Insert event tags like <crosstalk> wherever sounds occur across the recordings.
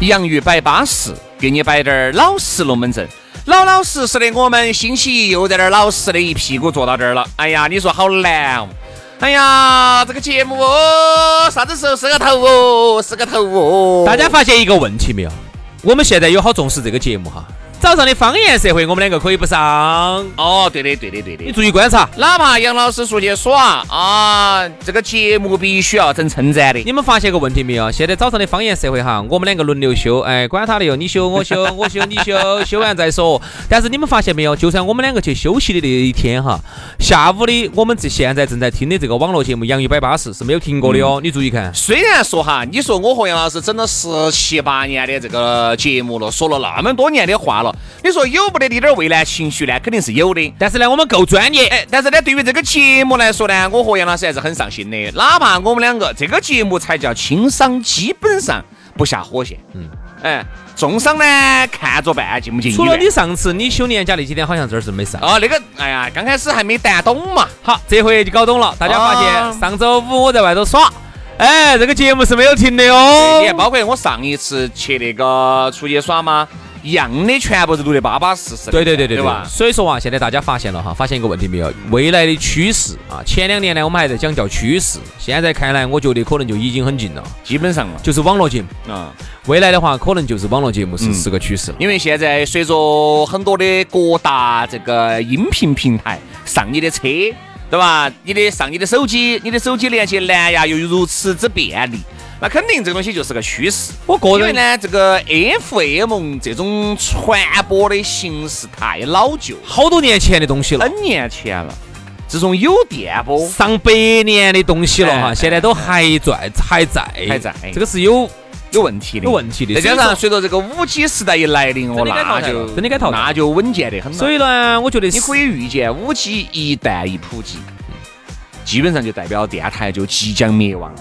洋芋摆巴适，给你摆点儿老实龙门阵。老老实实的，我们星期一又在这儿老实的一屁股坐到这儿了。哎呀，你说好难哦。哎呀，这个节目哦，啥子时候是个头哦，是个头哦。大家发现一个问题没有？我们现在有好重视这个节目哈。早上的方言社会，我们两个可以不上。哦，对的，对的，对的。你注意观察，哪怕杨老师出去耍啊，这个节目必须要整称赞的。你们发现个问题没有？现在早上的方言社会哈，我们两个轮流修，哎，管他的哟，你修我修，我修 <laughs> 你修，修完再说。但是你们发现没有？就算我们两个去休息的那一天哈，下午的我们这现在正在听的这个网络节目《杨一百八十》是没有停过的哦。你注意看，虽然说哈，你说我和杨老师整了十七八年的这个节目了，说了那么多年的话了。你说有不得一点畏难情绪呢？肯定是有的。但是呢，我们够专业。哎，但是呢，对于这个节目来说呢，我和杨老师还是很上心的。哪怕我们两个这个节目才叫轻伤，基本上不下火线。嗯。哎，重伤呢，看着办，进不进？除了你上次你休年假那几天，好像这儿是没上。哦，那个，哎呀，刚开始还没谈懂嘛。好，这回就搞懂了。大家发现，上周五我在外头耍，哎，这个节目是没有停的哦。你看，包括我上一次去那个出去耍嘛。一样的，全部是录得巴巴适适。对对对对对吧？所以说啊，现在大家发现了哈，发现一个问题没有？未来的趋势啊，前两年呢，我们还在讲叫趋势，现在看来，我觉得可能就已经很近了。基本上了就是网络节目啊，未来的话，可能就是网络节目是是个趋势。因为现在随着很多的各大这个音频平台上你的车，对吧？你的上你的手机，你的手机连接蓝牙又如此之便利。那肯定这个东西就是个趋势。我个人呢，这个 FM 这种传播的形式太老旧，好多年前的东西了，N 年前了。自从有电波，上百年的东西了哈，现在都还在，还在，还在。这个是有有问题的，有问题的。再加上随着这个五 G 时代一来临，哦，那就真的该淘汰，那就稳健的很。所以呢，我觉得你可以预见，五 G 一旦一普及，基本上就代表电台就即将灭亡。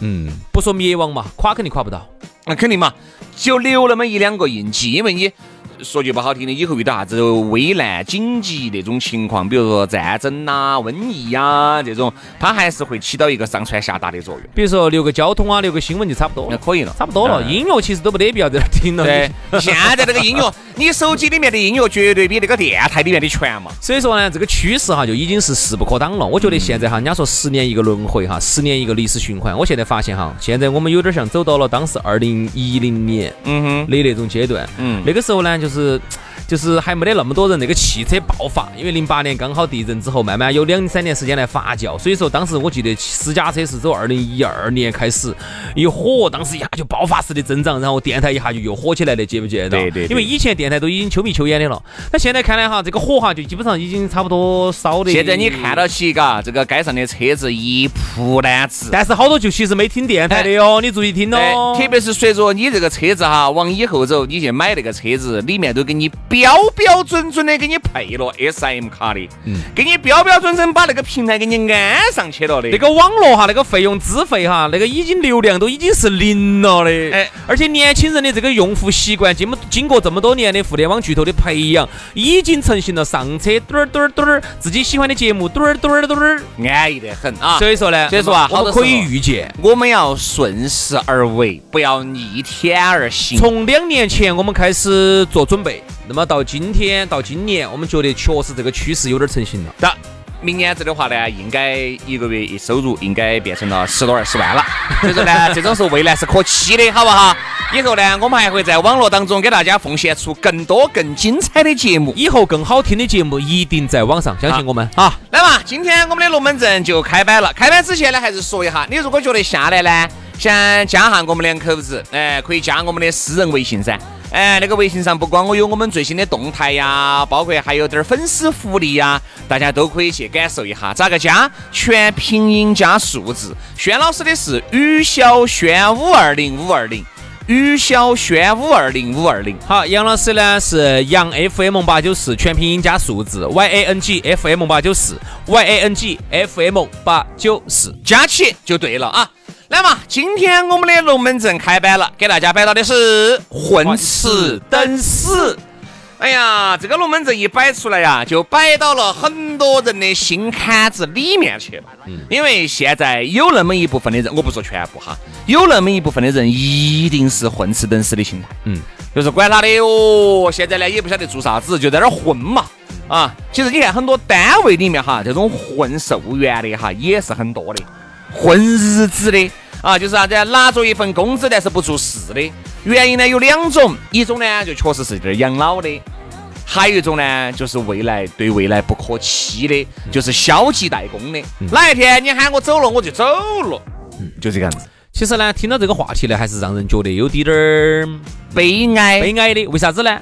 嗯，不说灭亡嘛，垮肯定垮不到，那肯定嘛，就留那么一两个印记，因为你。说句不好听的，以后遇到啥子危难、紧急那种情况，比如说战争呐、瘟疫呀这种，它还是会起到一个上传下达的作用。比如说留个交通啊，留个新闻就差不多，那可以了，差不多了。音乐其实都没得必要在那听了。对，<laughs> 现在那个音乐，你手机里面的音乐绝对比那个电台里面的全嘛。所以说呢，这个趋势哈就已经是势不可挡了。我觉得现在哈，人家说十年一个轮回哈，十年一个历史循环。我现在发现哈，现在我们有点像走到了当时二零一零年嗯哼的那种阶段。嗯，那个时候呢，就就是就是还没得那么多人那个汽车爆发，因为零八年刚好地震之后，慢慢有两三年时间来发酵，所以说当时我记得私家车是走二零一二年开始一火，当时一下就爆发式的增长，然后电台一下就又火起来了，记不记得？对对。因为以前电台都已经秋眉秋眼的了，那现在看来哈，这个火哈就基本上已经差不多烧的。现在你看到起嘎，这个街上的车子一铺烂子，但是好多就其实没听电台的哟，你注意听哦。特别是随着你这个车子哈往以后走，你去买那个车子，里面都给你。标标准准的给你配了 SIM 卡的，嗯，给你标标准准把那个平台给你安上去了的。那个网络哈，那个费用资费哈，那个已经流量都已经是零了的。哎，而且年轻人的这个用户习惯，经经过这么多年的互联网巨头的培养，已经成型了上车墩儿墩儿墩儿，自己喜欢的节目墩儿墩儿墩儿，安逸得很啊。所以说呢，所以说啊，我们可以预见，我们要顺势而为，不要逆天而行。从两年前我们开始做准备。那么到今天到今年，我们觉得确实这个趋势有点成型了。那明年子的话呢，应该一个月收入应该变成了十多二十万了。所以说呢，这种是未来是可期的，好不好？以后呢，我们还会在网络当中给大家奉献出更多更精彩的节目。以后更好听的节目一定在网上，相信我们好！来嘛，今天我们的龙门阵就开摆了。开摆之前呢，还是说一下，你如果觉得下来呢，想加下我们两口子，哎，可以加我们的私人微信噻。哎，那个微信上不光我有我们最新的动态呀，包括还有点粉丝福利呀，大家都可以去感受一下。咋个加？全拼音加数字。轩老师的是雨小轩五二零五二零，于小轩五二零五二零。好，杨老师呢是杨 FM 八九四，全拼音加数字，Y A N G F M 八九四，Y A N G F M 八九四，加起就对了啊。来嘛，今天我们的龙门阵开摆了，给大家摆到的是混吃等死。哎呀，这个龙门阵一摆出来呀，就摆到了很多人的心坎子里面去了。嗯，因为现在有那么一部分的人，我不说全部哈，有那么一部分的人一定是混吃等死的心态。嗯，就是管他的哟，现在呢也不晓得做啥子，就在那儿混嘛。啊，其实你看很多单位里面哈，这种混寿元的哈也是很多的。混日子的啊，就是啥子拿着一份工资，但是不做事的。原因呢有两种，一种呢就确实是这儿养老的，还有一种呢就是未来对未来不可期的，就是消极怠工的。哪一天你喊我走了，我就走了，就这个样子。其实呢，听到这个话题呢，还是让人觉得有点点儿悲哀，悲哀的。为啥子呢？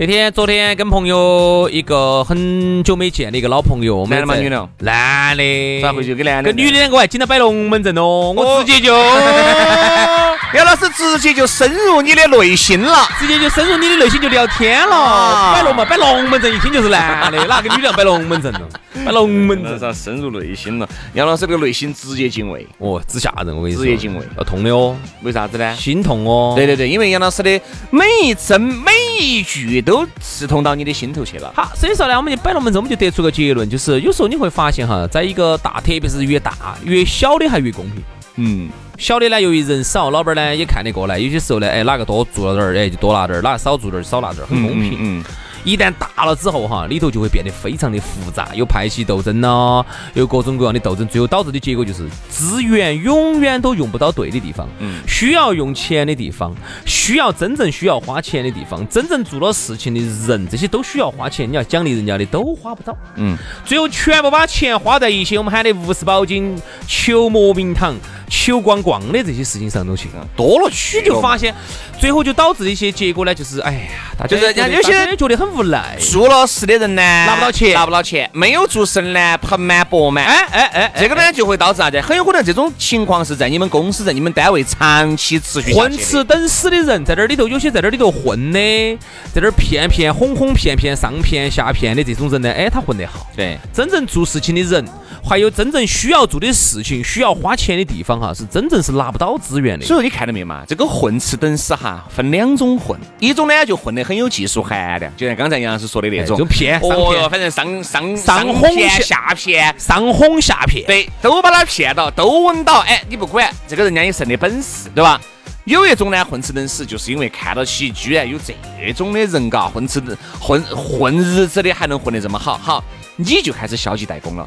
那天昨天跟朋友一个很久没见的一个老朋友，男的吗？女的？男的。咋回去跟男的？跟女的两个还经常摆龙门阵哦，我 <laughs> 直接就。<laughs> 杨老师直接就深入你的内心了，直接就深入你的内心就聊天了。摆龙门，摆龙门阵一听就是男的，<laughs> 哪个女的摆龙门阵了？摆龙门阵啥深入内心了？杨老师这个内心直接敬畏哦，之吓人，我跟你说，直接敬畏，要痛的哦。为啥子呢？心痛哦。对对对，因为杨老师的每一针每一句都刺痛到你的心头去了。好，所以说呢，我们就摆龙门阵，我们就得出个结论，就是有时候你会发现哈，在一个大，特别是越大越小的还越公平。嗯。小的呢，由于人少，老板呢也看得过来。有些时候呢，哎，哪个多做了点儿，哎，就多拿点儿；哪个少做点儿，少拿点儿，很公平。嗯。一旦大了之后哈，里头就会变得非常的复杂，有派系斗争呐，有各种各样的斗争，最后导致的结果就是资源永远都用不到对的地方。嗯。需要用钱的地方，需要真正需要花钱的地方，真正做了事情的人，这些都需要花钱，你要奖励人家的都花不到。嗯。最后全部把钱花在一些我们喊的无事保金、求莫名堂、求光光的这些事情上头去，多了去就发现，最后就导致的一些结果呢，就是哎呀，大家就是人家有些人觉得很。无奈，做了事的人呢拿不到钱，拿不到钱；没有做事呢盆满钵满。哎哎哎，这个呢就会导致啥子？很有可能这种情况是在你们公司、在你们单位长期持续混吃等死的人，在这里头有些在这里头混的，在这骗骗哄哄骗骗上骗下骗的这种人呢，哎，他混得好。对，真正做事情的人，还有真正需要做的事情、需要花钱的地方哈，是真正是拿不到资源的。所以说你看到没嘛？这个混吃等死哈，分两种混，一种呢就混得很有技术含量，就像刚。才杨老师说的那种，就骗，哦，反正上上上哄下骗，上哄下骗，对，都把他骗到，都稳到，哎，你不管，这个人家有剩的本事，对吧？有一种呢，混吃等死，就是因为看到起居然有这种的人，嘎，混吃混混日子的还能混得这么好，好，你就开始消极怠工了。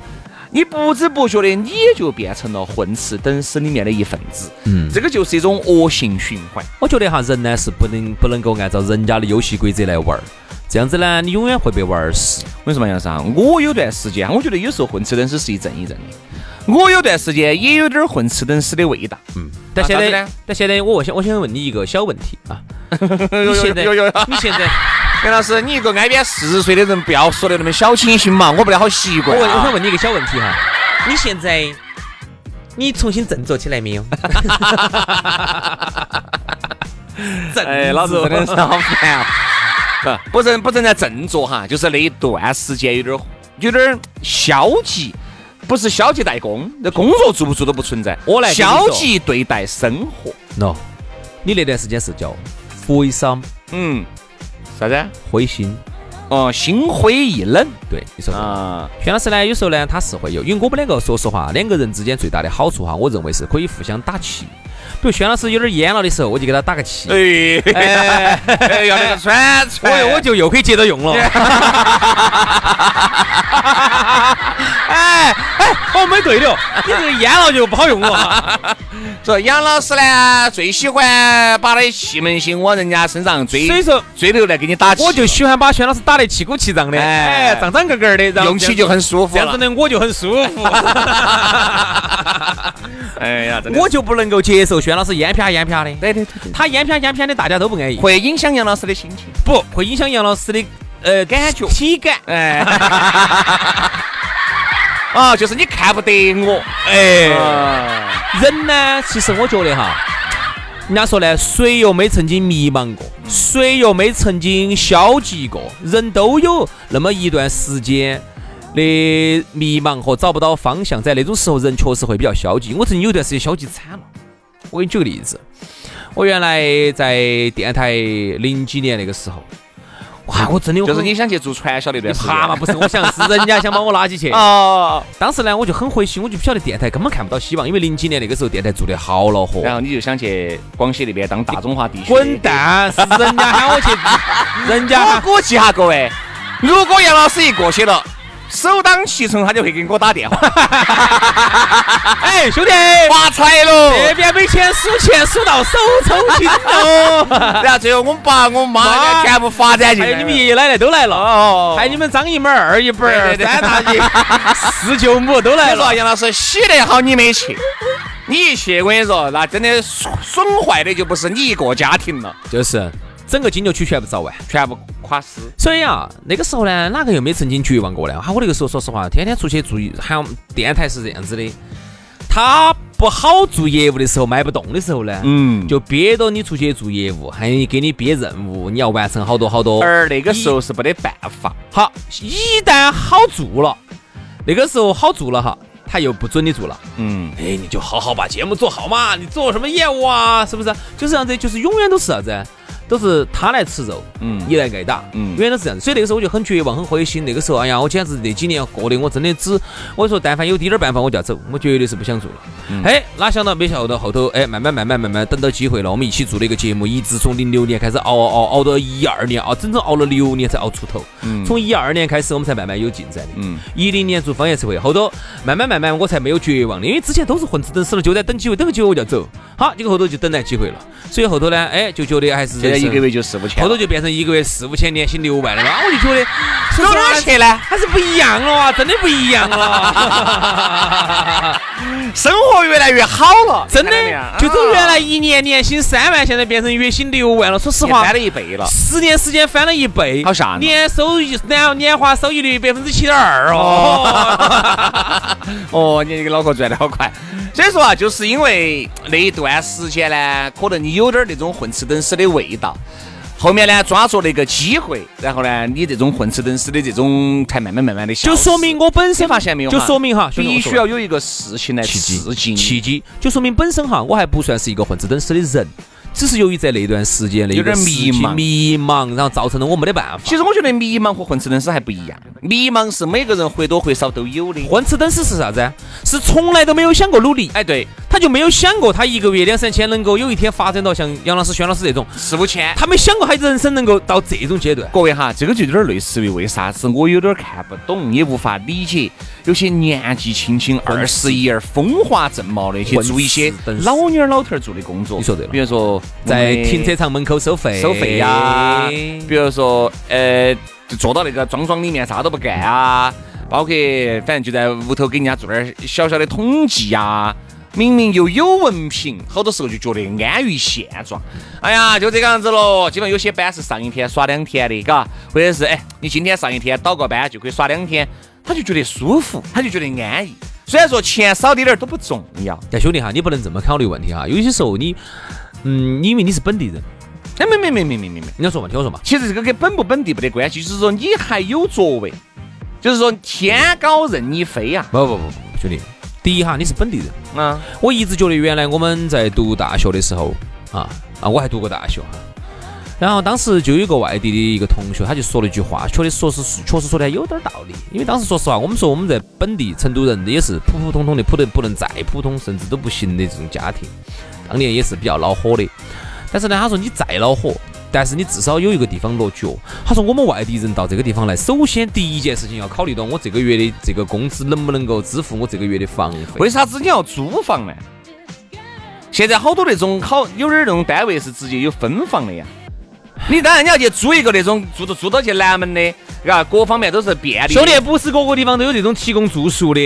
你不知不觉的，你也就变成了混吃等死里面的一份子。嗯，这个就是一种恶性循环。我觉得哈，人呢是不能不能够按照人家的游戏规则来玩儿。这样子呢，你永远会被玩死。为什么杨师啊？我有段时间，我觉得有时候混吃等死是一阵一阵的。我有段时间也有点混吃等死的味道。嗯，但现在，但现在我想，我想问你一个小问题啊。<laughs> 你现在，你现在，<laughs> 杨老师，你一个挨边四十岁的人，不要说的那么小清新嘛，我不得好习惯。我我想问你一个小问题哈，你现在，你重新振作起来没有？<laughs> 哎，老子真的是好烦啊！不正不正在振作哈，就是那一段时间有点有点消极，不是消极怠工，那工作做不做都不存在。我来消极对待生活。no，你那段时间是叫灰心嗯，啥子？灰心，哦，心灰意冷对，你说的。啊。轩老师呢，有时候呢，他是会有，因为我们两个说实话，两个人之间最大的好处哈，我认为是可以互相打气。比如轩老师有点蔫了的时候，我就给他打个气，哎，<laughs> 哎要那个喘喘，<laughs> 我我就又可以接着用了。<laughs> 哎哎，哦，没对的，<laughs> 你这个烟了就不好用了。<laughs> 说杨老师呢最喜欢把那气门芯往人家身上追，所以说？追流来给你打气，我就喜欢把轩老师打得气鼓气胀的，哎。哎，胀胀个个的，然后用起就很舒服了。这样子。呢，我就很舒服。<laughs> 哎呀，我就不能够接受轩老师烟啪烟啪的，对对对对，他烟啪烟啪的，大家都不安逸，会影响杨老师的心情。不会影响杨老师的呃感觉。体感。哎，<laughs> 啊，就是你看不得我，哎，啊人呢，其实我觉得哈，人家说呢，谁又没曾经迷茫过，谁又没曾经消极过？人都有那么一段时间的迷茫和找不到方向，在那种时候，人确实会比较消极。我曾经有一段时间消极惨了。我给你举个例子，我原来在电台零几年那个时候，哇，我真的就是你想去做传销那段你怕嘛？不是，我想是人家想把我拉起去。<laughs> 哦，当时呢，我就很灰心，我就不晓得电台根本看不到希望，因为零几年那个时候电台做得好恼火。然后你就想去广西那边当大中华地区，滚！蛋！是人家喊我去，<laughs> 人家我喊估计哈，各位，如果杨老师一过去了，首当其冲他就会给我打电话，<laughs> 哎，兄弟，发财喽！这边没钱数钱数到手抽筋喽。<laughs> 然后最后我们爸我妈妈全部发展进来，还有你们爷爷奶奶都来了，哦，还有你们张姨妈、二姨妈、对对对三大姐、<laughs> 四舅母都来了。杨老师洗得好，你没去，你一去我跟你说，那真的损损坏的就不是你一个家庭了，就是整个金牛区全部遭完。全部垮死。所以啊，那个时候呢，哪个又没曾经绝望过呢？哈，我那个时候说实话，天天出去做，还有电台是这样子的，他不好做业务的时候，卖不动的时候呢，嗯就憋着你出去做业务，还给你憋任务，你要完成好多好多。而那个时候是没得办法，好，一旦好做了，那个时候好做了哈，他又不准你做了。嗯，哎，你就好好把节目做好嘛，你做什么业务啊？是不是？就是这样子，就是永远都是啥子？都是他来吃肉，嗯你来挨打，嗯永远都是这样子。所以那个时候我就很绝望，很灰心。那个时候，哎呀，我简直那几年过得我真的只，我说但凡有滴点儿办法我就要走，我绝对是不想做了。嗯哎，哪想到没想到后头，哎，慢慢慢慢慢慢等到机会了，我们一起做了一个节目，一直从零六年开始熬熬熬熬到一二年，啊整整熬了六年才熬出头。嗯从一二年开始，我们才慢慢有进展的。嗯，一零年做方言社会，后头慢慢慢慢我才没有绝望的，因为之前都是混吃等死了，就在等机会，等个机会我就要走。好，结果后头就等来机会了，所以后头呢，哎，就觉得还是一个月就四五千，后头就变成一个月四五千，年薪六万了嘛，我就觉得 <laughs> 走哪儿去呢？还是不一样了啊，真的不一样了，<laughs> 生活越来越好了，<laughs> 真的就从原来一年年薪三万，现在变成月薪六万了。说实话翻，了一倍了。十年时间翻了一倍，好吓人年收益年年化收益率百分之七点二哦。哦，你这个脑壳转得好快。所以说啊，就是因为那一段时间呢，可能你有点儿那种混吃等死的味道。后面呢，抓住了一个机会，然后呢，你这种混吃等死的这种才慢慢慢慢的。就说明我本身发现没有？就说明哈，必须要有一个事情来契刺激你。机，契机，就说明本身哈，我还不算是一个混吃等死的人，只是由于在那段时间的有点迷茫迷茫，然后造成了我没得办法。其实我觉得迷茫和混吃等死还不一样，迷茫是每个人或多或少都有的。混吃等死是啥子？是从来都没有想过努力，哎，对，他就没有想过他一个月两三千能够有一天发展到像杨老师、轩老师这种，四五千。他没想过他人生能够到这种阶段。各位哈，这个就有点类似于为啥子我有点看不懂，也无法理解，有些年纪轻轻二十一二风华正茂的去做一些老妞儿老头儿做的工作。你说对了比如说在停车场场门口收费，收费呀，比如说呃，就坐到那个桩桩里面啥都不干啊，包括反正就在屋头给人家做点小小的统计呀。明明又有文凭，好多时候就觉得安于现状。哎呀，就这个样子喽。基本有些班是上一天耍两天的，嘎，或者是哎，你今天上一天倒个班就可以耍两天，他就觉得舒服，他就觉得安逸。虽然说钱少滴点儿都不重要，但兄弟哈，你不能这么考虑问题哈。有些时候你，嗯，因为你是本地人，哎，没没没没没没没，你要说嘛，听我说嘛。其实这个跟本不本地没得关系，就是说你还有作为，就是说天高任你飞呀。不不不不，兄弟，第一哈，你是本地人啊。我一直觉得原来我们在读大学的时候啊啊，我还读过大学哈。然后当时就有一个外地的一个同学，他就说了一句话，确实说是确实说的还有点道理。因为当时说实话，我们说我们在本地成都人也是普普通通的，普得不能再普通，甚至都不行的这种家庭，当年也是比较恼火的。但是呢，他说你再恼火，但是你至少有一个地方落脚。他说我们外地人到这个地方来，首先第一件事情要考虑到我这个月的这个工资能不能够支付我这个月的房费。为啥子你要租房呢？现在好多那种好有点那种单位是直接有分房的呀。你当然你要去租一个那种住到住到去南门的，嘎，各方面都是便利。兄弟，不是各个地方都有这种提供住宿的。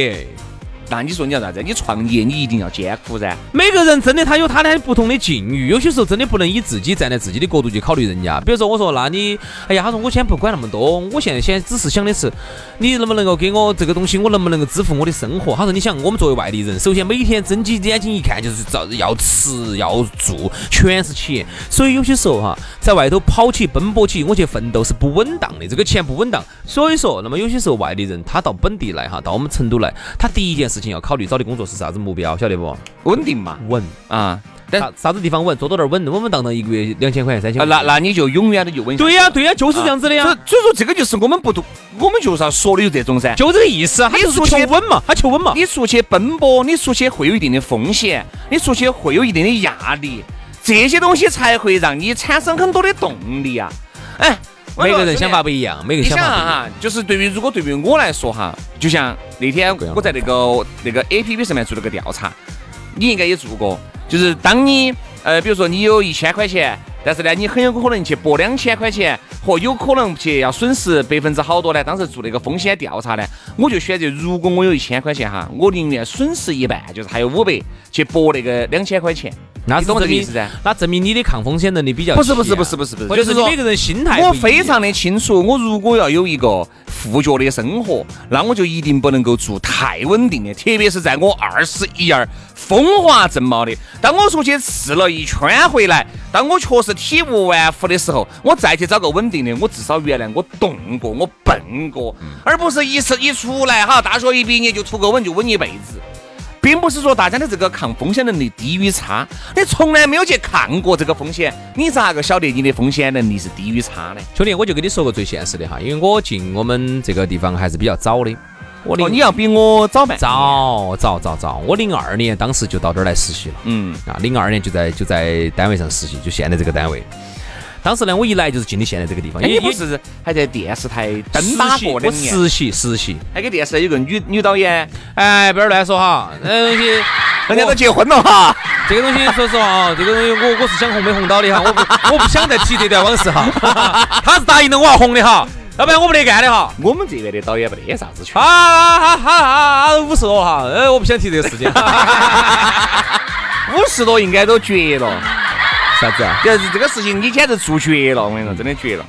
那你说你要啥子？你创业你一定要艰苦噻。每个人真的他有他的不同的境遇，有些时候真的不能以自己站在自己的角度去考虑人家。比如说我说，那你，哎呀，他说我先不管那么多，我现在先只是想的是，你能不能够给我这个东西，我能不能够支付我的生活？他说你想，我们作为外地人，首先每天睁起眼睛一看就是找要吃要住，全是钱。所以有些时候哈，在外头跑起奔波起，我去奋斗是不稳当的，这个钱不稳当。所以说，那么有些时候外地人他到本地来哈，到我们成都来，他第一件事情要考虑找的工。作是啥子目标？晓得不？稳定嘛，稳啊！啥啥子地方稳？做到点稳，稳稳当当一个月两千块钱、三千块。那那你就永远的就稳。对呀，对呀，就是这样子的呀。所以说，这个就是我们不读，我们就是要说的就这种噻，就这个意思啊。他就是求稳嘛，他求稳嘛。你出去奔波，你出去会有一定的风险，你出去会有一定的压力，这些东西才会让你产生很多的动力啊！哎。每个人想法不一样，每个想法不一样哈。就是对于如果对于我来说哈，就像那天我在那个那个 A P P 上面做了个调查，你应该也做过。就是当你呃，比如说你有一千块钱，但是呢，你很有可能去博两千块钱，和有可能去要损失百分之好多呢？当时做那个风险调查呢，我就选择如果我有一千块钱哈，我宁愿损失一半，就是还有五百去博那个两千块钱。那懂这个意思噻？那证明你的抗风险能力比较不是不是不是不是不是，就是说每个人心态。我非常的清楚，我如果要有一个富脚的生活，那我就一定不能够做太稳定的，特别是在我二十一二风华正茂的，当我出去试了一圈回来，当我确实体无完肤的时候，我再去找个稳定的，我至少原来我动过，我笨过，而不是一次一出来哈，大学一毕业就图个稳，就稳一辈子。并不是说大家的这个抗风险能力低于差，你从来没有去抗过这个风险，你咋个晓得你的风险能力是低于差呢？兄弟，我就跟你说个最现实的哈，因为我进我们这个地方还是比较早的。我哦，你要比我早半早早早早，我零二年当时就到这儿来实习了。嗯啊，零二年就在就在单位上实习，就现在这个单位。当时呢，我一来就是进的现在这个地方。你不是还在电视台登打过实习实习，还给电视台有个女女导演。哎，不要乱说哈，那东西 <laughs> 人家都结婚了哈。这个东西说实话啊，这个东西我我是想红没红到的哈，我不我不想再提这段往事哈。<laughs> 他是答应了我要红的哈，要不然我不得干的哈。<laughs> 我们这边的导演没得啥子权。啊啊啊啊啊！五十多哈，呃，我不想提这个事情。五十多应该都绝了。<laughs> 啥子啊？就是这个事情，你简直做绝了！我跟你说，真的绝了。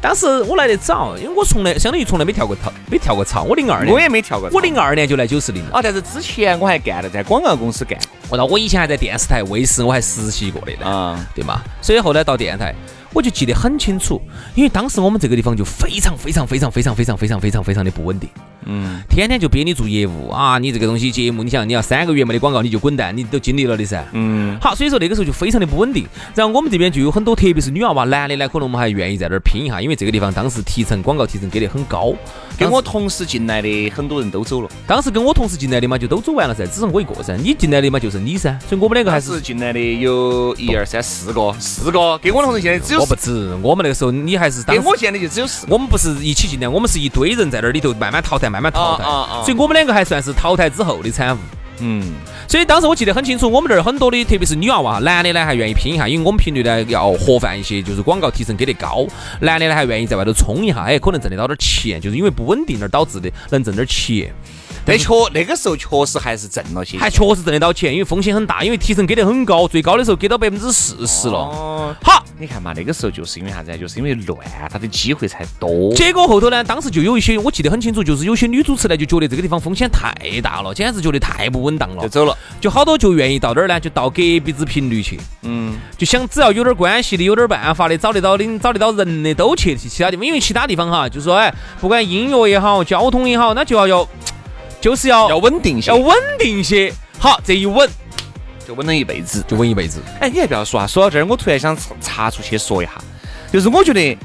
当时我来得早，因为我从来相当于从来没跳过操，没跳过操。我零二年，我也没跳过。我零二年就来九四零了。啊，但是之前我还干了，在广告公司干。我到我以前还在电视台、卫视，我还实习过的呢。啊，对嘛？所以后来到电台。我就记得很清楚，因为当时我们这个地方就非常非常非常非常非常非常非常非常的不稳定。嗯，天天就逼你做业务啊！你这个东西节目，你想你要三个月没得广告你就滚蛋，你都经历了的噻。嗯，好，所以说那个时候就非常的不稳定。然后我们这边就有很多，特别是女娃娃，男的呢，可能我们还愿意在那儿拼一下，因为这个地方当时提成广告提成给的很高。跟我同时进来的很多人都走了，当时跟我同时进来的嘛，就都走完了噻，只剩我一个噻。你进来的嘛，就是你噻。所以我们两个还是进来的有一二三四个，四个。跟我同时现在只有我不止，我们那个时候你还是。当我现在就只有四。我们不是一起进来，我们是一堆人在那里头慢慢淘汰，慢慢淘汰。所以我们两个还算是淘汰之后的产物。嗯，所以当时我记得很清楚，我们这儿很多的，特别是女娃娃，男的呢还愿意拼一下，因为我们频率呢要活泛一些，就是广告提成给的高，男的呢还愿意在外头冲一下，哎，可能挣得到点钱，就是因为不稳定而导致的，能挣点钱。但确那个时候确实还是挣了些，还确实挣得到钱，因为风险很大，因为提成给得很高，最高的时候给到百分之四十了。哦，好，你看嘛，那个时候就是因为啥子？就是因为乱，他的机会才多。结果后头呢，当时就有一些我记得很清楚，就是有些女主持呢就觉得这个地方风险太大了，简直觉得太不稳当了，就走了。就好多就愿意到哪儿呢，就到隔壁子频率去。嗯，就想只要有点关系的，有点办法的，找得到的，找得到人的，都去其他地方。因为其他地方哈，就说哎，不管音乐也好，交通也好，那就要要，就是要要稳定些，要稳定些。好，这一稳就稳了一辈子，就稳一辈子。哎，你还不要说啊，说到这儿，我突然想插出去说一下，就是我觉得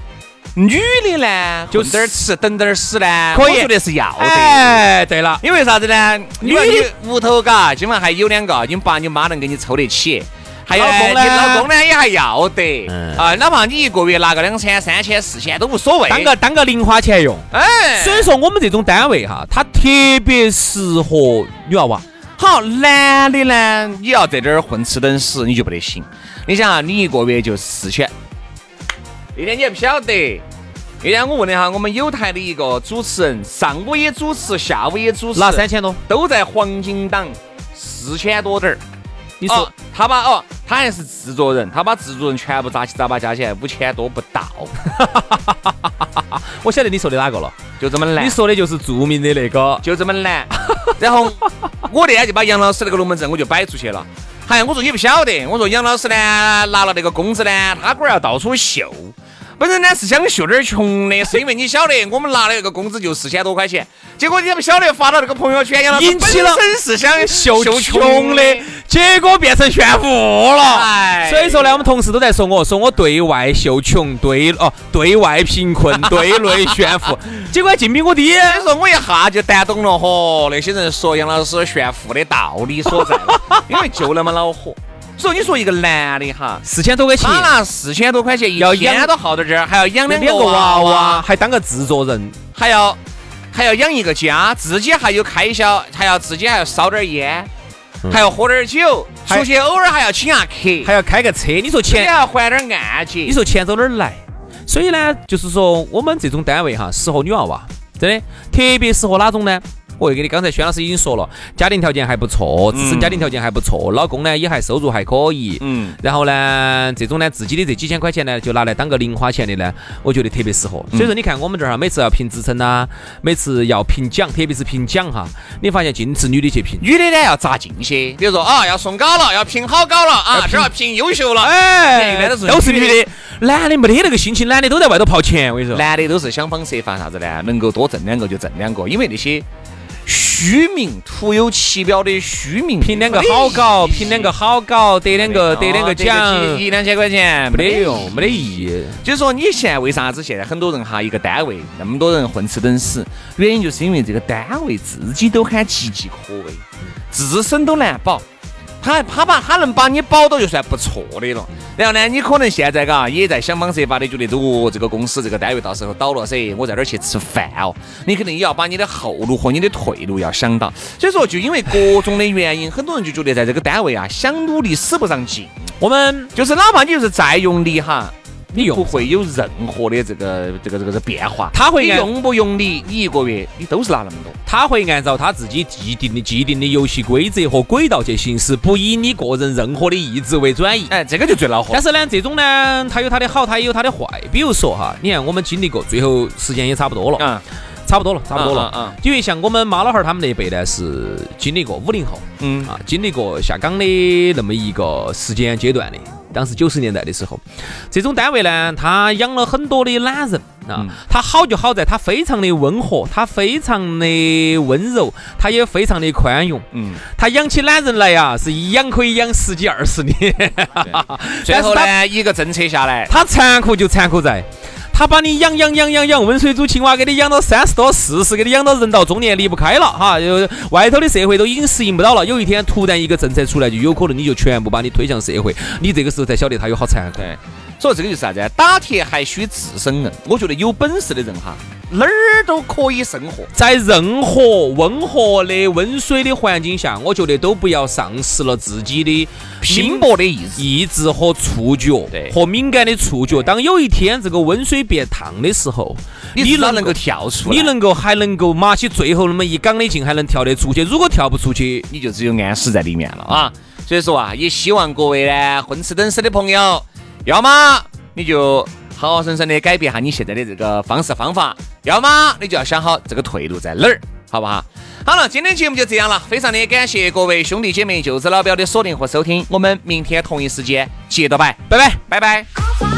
女的呢，就点儿吃，等点儿死呢，可以，我觉得是要的。哎，对了，因为啥子呢？女的屋头嘎，今晚还有两个，你爸你妈能给你凑得起。还有你老公呢也还要得啊，哪怕你一个月拿个两千、三千、四千都无所谓，当个当个零花钱用。哎，所以说我们这种单位哈，它特别适合女娃娃。好，男的呢，你要在这儿混吃等死，你就不得行。你想啊，你一个月就四千。那天你还不晓得，那天我问了一下我们有台的一个主持人，上午也主持，下午也主持，拿三千多，都在黄金档，四千多点儿。你说他把哦，他还是制作人，他把制作人全部杂七杂八加起来五千多不到。<laughs> 我晓得你说的哪个了，就这么难。你说的就是著名的那个，就这么难。然后我那天就把杨老师那个龙门阵我就摆出去了。嗨，我说你不晓得，我说杨老师呢拿了那个工资呢，他龟儿要到处秀。本身呢是想秀点穷的，是因为你晓得我们拿的那个工资就四千多块钱，结果你不晓得发到那个朋友圈，引起了是想秀穷的，结果变成炫富了。所以说呢，我们同事都在说我，说我对外秀穷，对哦对外贫困，对内炫富，<laughs> 结果竟比我低。所以说我一下就谈懂了，嚯，那些人说杨老师炫富的道理所在，<laughs> 因为就那么恼火。所以你说一个男的哈，四千多块钱，他拿四千多块钱，要养到耗到这儿，还要养两个娃娃，还当个制作人，还要还要养一个家，自己还有开销，还要自己还要烧点烟，还要喝点酒，出去偶尔还要请下客，还要开个车。你说钱还要还点按揭，你说钱从哪儿来？所以呢，就是说我们这种单位哈，适合女娃娃，真的特别适合哪种呢？我会给你，刚才轩老师已经说了，家庭条件还不错，自身家庭条件还不错，老公呢也还收入还可以，嗯，然后呢，这种呢自己的这几千块钱呢，就拿来当个零花钱的呢，我觉得特别适合。所以说，你看我们这儿哈，每次要评职称呐，每次要评奖，特别是评奖哈，你发现尽是女的去评，女的呢要扎劲些，比如说啊，要送高了，要评好高了啊，这要评优秀了，哎，一般都是都是女的，男的没得那个心情，男的都在外头跑钱，我跟你说，男的都是想方设法啥子呢？能够多挣两个就挣两个，因为那些。虚名，徒有其表的虚名，评两个好搞，评两个好搞，得两个得两个奖，一两千块钱没得用，没得意义。就是说，你现在为啥子现在很多人哈，一个单位那么多人混吃等死，原因就是因为这个单位自己都喊岌岌可危，自身都难保。他他把他能把你保到就算不错的了。然后呢，你可能现在嘎也在想方设法的觉得哦，这个公司这个单位到时候倒了噻，我在这儿去吃饭哦。你肯定也要把你的后路和你的退路要想到。所以说，就因为各种的原因，很多人就觉得在这个单位啊，想努力使不上劲。我们就是哪怕你就是再用力哈。你不会有任何的这个这个这个的变化，他会用不用力，你一个月你都是拿那么多，他会按照他自己既定的既定的游戏规则和轨道去行事，不以你个人任何的意志为转移。哎，这个就最恼火。但是呢，这种呢，它有它的好，它也有它的坏。比如说哈，你看我们经历过，最后时间也差不多了，嗯，差不多了，差不多了，嗯。因为像我们妈老汉儿他们那辈呢，是经历过五零后，嗯啊，经历过下岗的那么一个时间阶段的。当时九十年代的时候，这种单位呢，他养了很多的懒人啊。他好就好在他非常的温和，他非常的温柔，他也非常的宽容。嗯，他养起懒人来呀，是一养可以养十几二十年。最后呢，一个政策下来，他残酷就残酷在。他把你养养养养养，温水煮青蛙，给你养到三十多、四十，给你养到人到中年离不开了哈。就外头的社会都已经适应不到了，有一天突然一个政策出来，就有可能你就全部把你推向社会。你这个时候才晓得他有好残酷。所以这个就是啥子？打铁还需自身硬。我觉得有本事的人哈，哪儿都可以生活。在任何温和的温水的环境下，我觉得都不要丧失了自己的拼搏的意志、意志和触觉，对，和敏感的触觉。当有一天这个温水变烫的时候，你能能够跳出来，你能够还能够马起最后那么一港的劲，还能跳得出去。如果跳不出去，你就只有安死在里面了啊！所以说啊，也希望各位呢，混吃等死的朋友。要么你就好好生生的改变下你现在的这个方式方法，要么你就要想好这个退路在哪儿，好不好？好了，今天节目就这样了，非常的感谢各位兄弟姐妹、舅子老表的锁定和收听，我们明天同一时间接着拜，拜拜，拜拜。